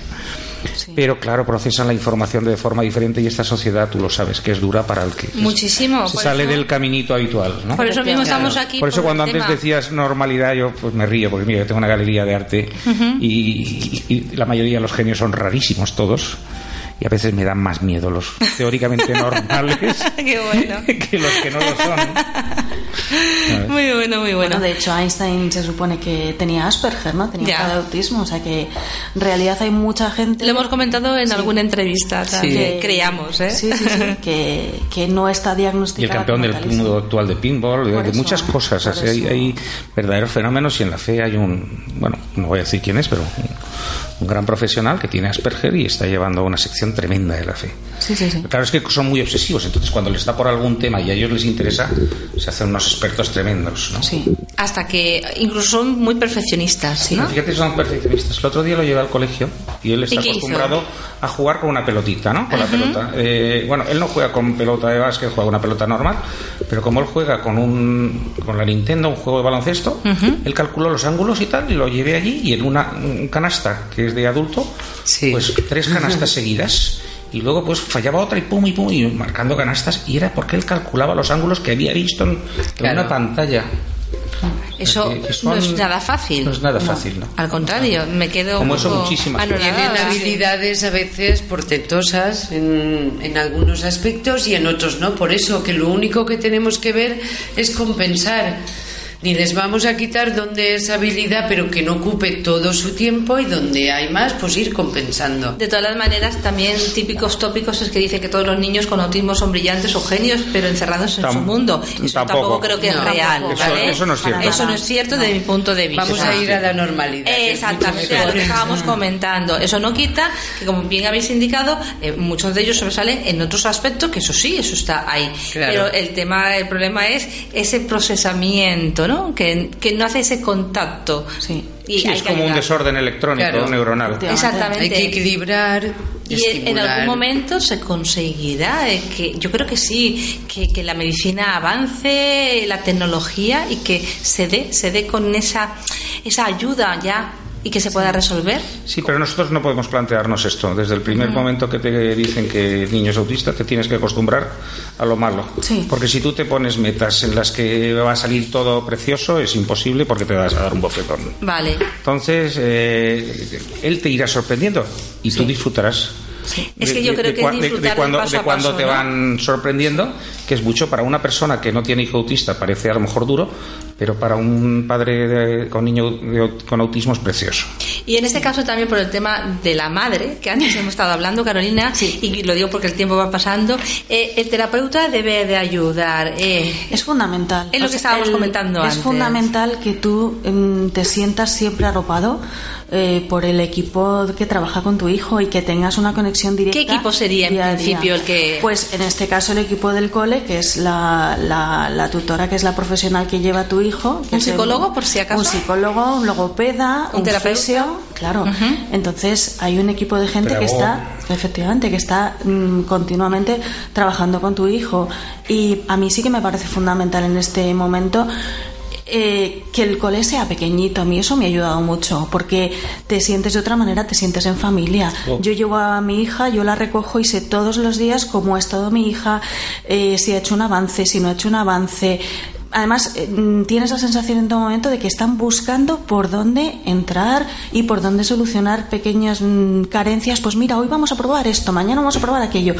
Pero claro, procesan la información de forma diferente y esta sociedad, tú lo sabes, que es dura para el que Muchísimo. se por sale eso- del caminito habitual. ¿no? Por eso mismo estamos aquí. Por eso el cuando antes tema. decías normalidad, yo pues me río, porque mira, yo tengo una galería de arte Ujú. y, y- y la mayoría de los genios son rarísimos todos. Y a veces me dan más miedo los teóricamente normales Qué bueno. que los que no lo son. Muy bueno, muy bueno. Bueno, de hecho Einstein se supone que tenía Asperger, ¿no? Tenía de autismo, o sea que en realidad hay mucha gente... Lo hemos comentado en alguna entrevista Sí. que creamos, ¿eh? Sí, sí, sí, que, que no está Y el campeón del mundo actual de pinball, de, Por de eso, muchas cosas. así hay, hay verdaderos fenómenos y en la fe hay un, bueno, no voy a decir quién es, pero un, gran profesional que tiene Asperger y está llevando una sección tremenda de la fe. Sí, sí, sí. Claro, es que son muy obsesivos, entonces cuando les da por algún tema y a ellos les interesa, se hacen unos expertos tremendos, ¿no? Sí. Hasta que incluso son muy perfeccionistas, ¿no? Fíjate, son perfeccionistas. El otro día lo llevé al colegio y él está ¿Y qué hizo? acostumbrado a jugar con una pelotita, ¿no? Con la Ujú. pelota. Eh, bueno, él no juega con pelota de básquet, juega una pelota normal, pero como él juega con un con la Nintendo, un juego de baloncesto, Ujú. él calculó los ángulos y tal y lo llevé allí y en una un canasta que es de adulto, pues tres canastas seguidas. Y luego pues fallaba otra y pum y pum y marcando canastas y era porque él calculaba los ángulos que había visto en, Claro. una pantalla. Eso que son- no es nada fácil. No es nada fácil, ¿no? Al contrario, me quedo Como eso, muchísimas Tienen habilidades a veces portentosas en, en algunos aspectos y en otros no. Por eso que lo único que tenemos que ver es compensar Ni les vamos a quitar donde es habilidad, pero que no ocupe todo su tiempo y donde hay más, pues ir compensando. De todas las maneras, también típicos tópicos es que dicen que todos los niños con autismo son brillantes o genios, pero encerrados en Tam- su mundo. Eso tampoco, tampoco. creo que es No, real. tampoco. ¿vale? Eso- eso no es cierto. Eso no es cierto desde mi punto de vista. Vamos a ir a la normalidad. es Exactamente, lo que estábamos comentando. Eso no quita que, como bien habéis indicado, eh, muchos de ellos sobresalen en otros aspectos, que eso sí, eso está ahí. Claro. Pero el tema, el problema es ese procesamiento, ¿no? Que, que no hace ese contacto. Sí. Y Sí, es como un ayudar. desorden electrónico Claro. neuronal. Exactamente. Hay que equilibrar. Y en- en estimular. algún momento se conseguirá, eh, que yo creo que sí, que, que la medicina avance, la tecnología y que se dé, se dé con esa, esa ayuda ya y que se pueda resolver. Sí, pero nosotros no podemos plantearnos esto. Desde el primer momento que te dicen que el niño es autista, te tienes que acostumbrar a lo malo. Sí. Porque si tú te pones metas en las que va a salir todo precioso, es imposible porque te vas a dar un bofetón. Vale. Entonces, eh, él te irá sorprendiendo y tú disfrutarás. Es que yo creo que es de- disfrutar de cuando, paso te ¿no? van sorprendiendo, que es mucho para una persona que no tiene hijo autista, parece a lo mejor duro, pero para un padre de- con niño de con autismo es precioso. Y en este caso también por el tema de la madre, que antes hemos estado hablando, Carolina, y lo digo porque el tiempo va pasando, eh, el terapeuta debe de ayudar. eh, Es fundamental. Es lo O que sea, estábamos el- comentando Es antes. fundamental que tú em, te sientas siempre arropado eh, por el equipo que trabaja con tu hijo y que tengas una conexión directa. ¿Qué equipo sería en principio el que.? Pues en este caso el equipo del cole, que es la, la, la tutora, que es la profesional que lleva a tu hijo. que ¿Un es el- psicólogo, por si acaso? Un psicólogo, un logopeda, ¿Un un, terapeuta? fisio, claro. Entonces hay un equipo de gente que está, efectivamente, que está mm, continuamente trabajando con tu hijo. Y a mí sí que me parece fundamental en este momento eh, que el cole sea pequeñito, a mí eso me ha ayudado mucho, porque te sientes de otra manera, te sientes en familia. Oh. Yo llevo a mi hija, yo la recojo y sé todos los días cómo ha estado mi hija, eh, si ha hecho un avance, si no ha hecho un avance. Además, eh, mm, tienes la sensación en todo momento de que están buscando por dónde entrar y por dónde solucionar pequeñas mm, carencias. Pues mira, hoy vamos a probar esto, mañana vamos a probar aquello.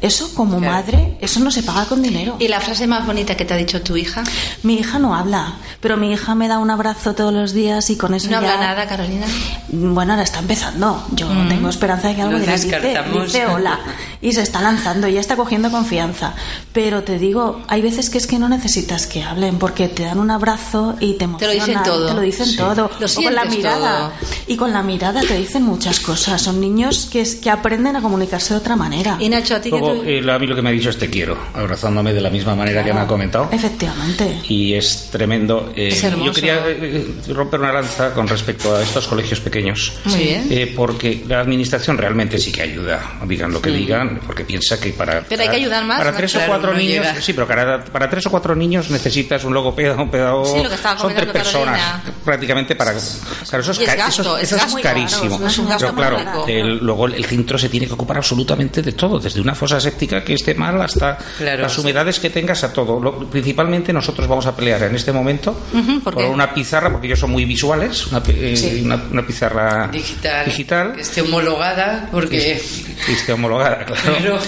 Eso, como madre, eso no se paga con dinero. ¿Y la frase más bonita que te ha dicho tu hija? Mi hija no habla, pero mi hija me da un abrazo todos los días y con eso ¿No ya... habla nada, Carolina? Bueno, ahora está empezando. Yo Mm. tengo esperanza de que algo Lo diga. Dice, descartamos. dice hola y se está lanzando, ya está cogiendo confianza. Pero te digo, hay veces que es que no necesitas que hablen porque te dan un abrazo y te Te lo emocionan. dicen todo. Te lo dicen Sí. todo. Lo o con la mirada. todo. Y con la mirada te dicen muchas cosas. Son niños que, es- que aprenden a comunicarse de otra manera. Y Nacho, a ti que Luego, tú- eh, a mí lo que me ha dicho es te quiero, abrazándome de la misma manera que me ha comentado. Efectivamente. y es tremendo. Eh, Es hermoso. yo quería eh, romper una lanza con respecto a estos colegios pequeños. Muy bien. Eh, porque la administración realmente sí que ayuda, digan lo que digan, porque piensa que para. Pero hay que ayudar más, Para tres Claro, o cuatro no niños. llega. Sí, pero para, para tres o cuatro niños necesitas un logopeda, un pedagogo. Sí, lo que estaba son tres personas Carolina. prácticamente para. Claro, eso es, Y es ca- gasto, eso es eso gasto. carísimo. Claro, es un gasto pero claro, el- luego el centro se tiene que ocupar absolutamente de todo, desde una fosa séptica que esté mal hasta Claro. las humedades que tengas a todo. Lo- principalmente nosotros vamos a pelear en este momento ¿por una pizarra, porque ellos son muy visuales, una, pi- eh, Sí. una, una pizarra Digital. digital Que esté homologada, porque. que esté homologada, claro. Claro.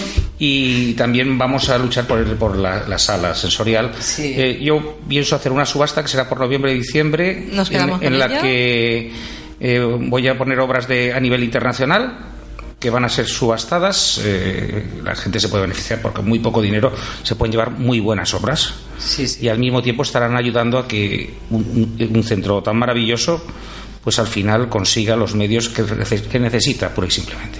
Y también vamos a luchar por, el- por la, la sala sensorial. Sí. Eh, yo pienso hacer una subasta que será por noviembre y diciembre, Nos quedamos en, en la que eh, voy a poner obras de a nivel internacional que van a ser subastadas. eh, la gente se puede beneficiar porque muy poco dinero se pueden llevar muy buenas obras. Sí, sí. Y al mismo tiempo estarán ayudando a que un, un- un centro tan maravilloso pues al final consiga los medios que, que necesita, pura y simplemente.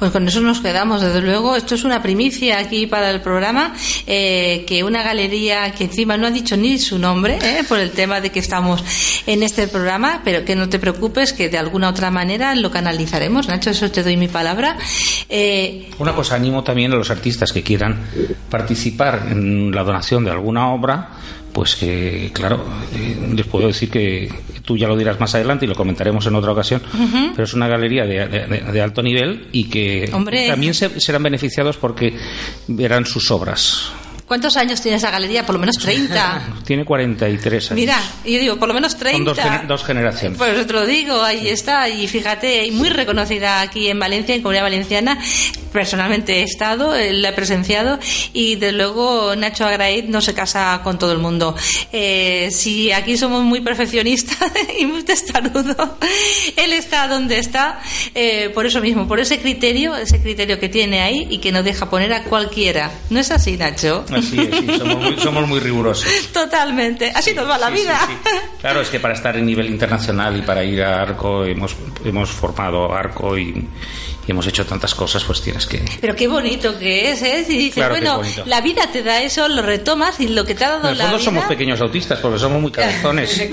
Pues con eso nos quedamos, desde luego. Esto es una primicia aquí para el programa, eh, que una galería que encima no ha dicho ni su nombre, eh, por el tema de que estamos en este programa, pero que no te preocupes, que de alguna otra manera lo canalizaremos. Nacho, eso te doy mi palabra. Eh, Una cosa, animo también a los artistas que quieran participar en la donación de alguna obra, pues que, claro, eh, les puedo decir que tú ya lo dirás más adelante y lo comentaremos en otra ocasión, pero es una galería de, de- de- de alto nivel y que Hombre. también se- serán beneficiados porque verán sus obras. ¿Cuántos años tiene esa galería? Por lo menos 30. Tiene 43 años. Mira, yo digo, por lo menos 30. Son dos, gener- dos generaciones. Pues te lo digo, ahí está, y fíjate, muy reconocida aquí en Valencia, en Comunidad Valenciana. Personalmente he estado, eh, la he presenciado y de luego Nacho Agraid no se casa con todo el mundo. Eh, si aquí somos muy perfeccionistas y muy testarudos, él está donde está eh, por eso mismo, por ese criterio, ese criterio que tiene ahí y que no deja poner a cualquiera. ¿No es así, Nacho? Así es, sí, somos, muy, somos muy rigurosos. Totalmente, así nos va la vida. Claro, es que para estar en nivel internacional y para ir a Arco hemos, hemos formado Arco y, y hemos hecho tantas cosas, pues tienes que... Pero qué bonito que es, ¿eh? Si dices, Claro bueno, la vida te da eso, lo retomas y lo que te ha dado En el la vida... somos pequeños autistas porque somos muy cabezones. Sí,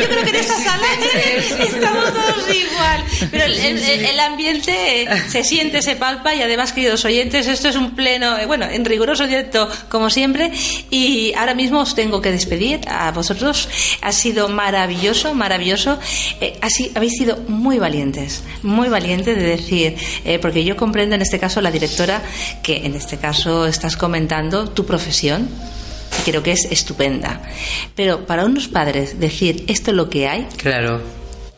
yo creo que en esta sala estamos todos igual. Pero el, el- el ambiente se siente, se palpa y además, queridos oyentes, esto es un pleno, eh, bueno, en riguroso directo como siempre. Y ahora mismo os tengo que despedir a vosotros. Ha sido maravilloso, maravilloso. Eh, así, habéis sido muy valientes, muy valientes de decir, eh, porque yo comprendo en este caso la directora que en este caso estás comentando tu profesión y creo que es estupenda. Pero para unos padres decir esto es lo que hay, Claro.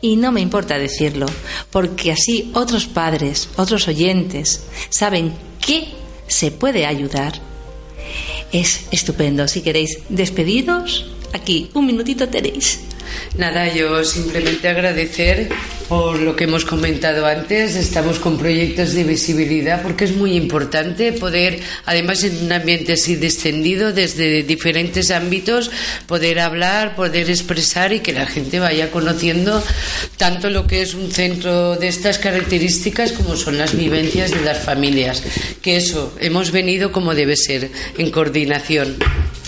y no me importa decirlo, porque así otros padres, otros oyentes, saben que se puede ayudar, es estupendo. Si queréis despediros, aquí un minutito tenéis. Nada, yo simplemente agradecer por lo que hemos comentado antes. Estamos con proyectos de visibilidad porque es muy importante poder, además en un ambiente así descendido, desde diferentes ámbitos, poder hablar, poder expresar y que la gente vaya conociendo tanto lo que es un centro de estas características como son las vivencias de las familias. Que eso, hemos venido como debe ser, en coordinación.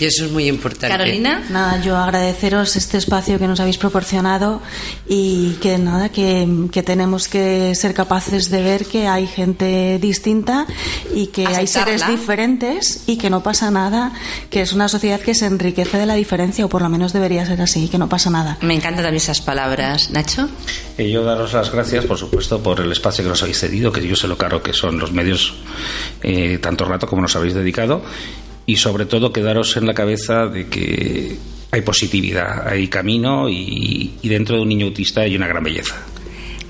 Y eso es muy importante. Nada, yo agradeceros este espacio que nos habéis proporcionado y que nada, que, que tenemos que ser capaces de ver que hay gente distinta y que hay seres diferentes y que no pasa nada, que es una sociedad que se enriquece de la diferencia o por lo menos debería ser así, que no pasa nada. Me encantan también esas palabras, Nacho. Y yo daros las gracias, por supuesto, por el espacio que nos habéis cedido, que yo sé lo caro que son los medios, eh, tanto rato como nos habéis dedicado, y sobre todo quedaros en la cabeza de que hay positividad, hay camino y, dentro de un niño autista hay una gran belleza.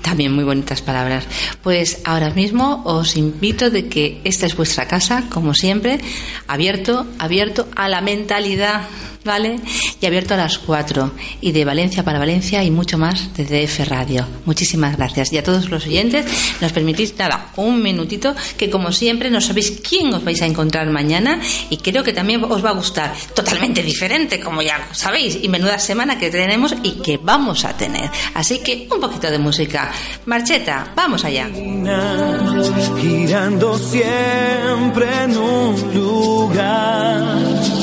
También muy bonitas palabras. Pues ahora mismo os invito de que esta es vuestra casa, como siempre, abierto, abierto a la mentalidad, ¿vale? Y abierto a las cuatro. Y de Valencia para Valencia y mucho más de DF Radio. Muchísimas gracias. Y a todos los oyentes, nos permitís, nada, un minutito, que como siempre no sabéis quién os vais a encontrar mañana y creo que también os va a gustar. Totalmente diferente, como ya sabéis, y menuda semana que tenemos y que vamos a tener. Así que un poquito de música. Marcheta, vamos allá. girando siempre en un lugar.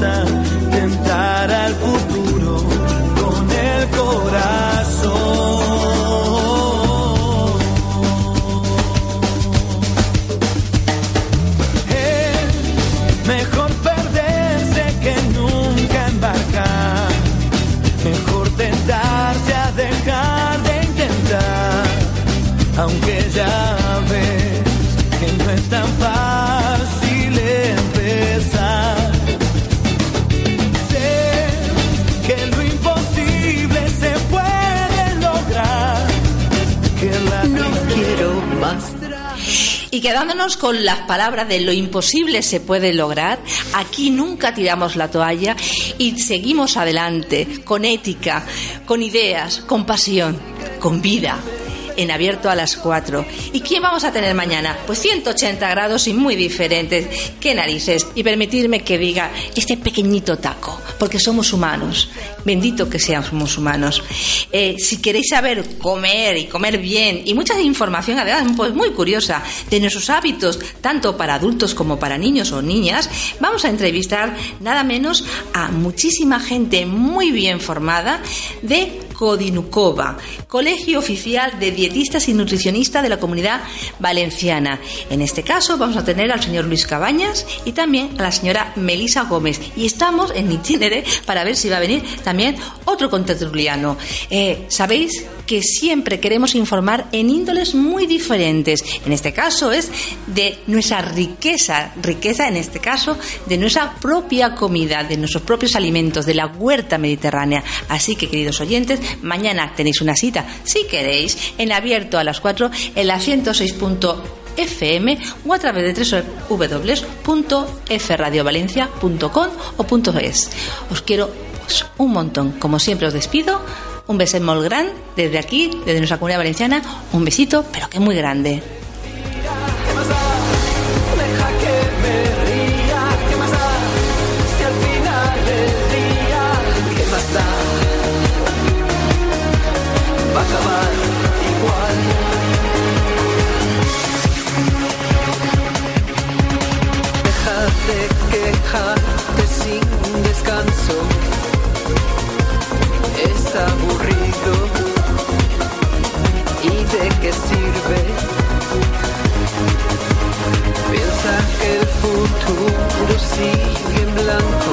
esperanza, tentar al futuro con el corazón. Es mejor perderse que nunca embarcar. Mejor tentarse a dejar de intentar, aunque Y quedándonos con las palabras de lo imposible se puede lograr, aquí nunca tiramos la toalla y seguimos adelante con ética, con ideas, con pasión, con vida. En abierto a las 4. ¿Y quién vamos a tener mañana? Pues 180 grados y muy diferentes. ¡Qué narices! Y permitirme que diga este pequeñito taco, porque somos humanos. Bendito que seamos humanos. Eh, si queréis saber comer y comer bien y mucha información, además, pues muy curiosa, de nuestros hábitos, tanto para adultos como para niños o niñas, vamos a entrevistar nada menos a muchísima gente muy bien formada de Codinukova, Colegio Oficial de Dietistas y Nutricionistas de la Comunidad Valenciana. En este caso vamos a tener al señor Luis Cabañas y también a la señora Melisa Gómez. Y estamos en itinere para ver si va a venir también otro contertuliano. Eh, ¿Sabéis? Que siempre queremos informar en índoles muy diferentes. En este caso es de nuestra riqueza, riqueza en este caso de nuestra propia comida, de nuestros propios alimentos, de la huerta mediterránea. Así que, queridos oyentes, mañana tenéis una cita, si queréis, en abierto a las 4 en la 106.fm o a través de www.fradiovalencia.com o .es. Os quiero pues, un montón. Como siempre os despido un beso muy grande desde aquí, desde nuestra comunidad valenciana. Un besito, pero que muy grande. Futuro sigue en blanco,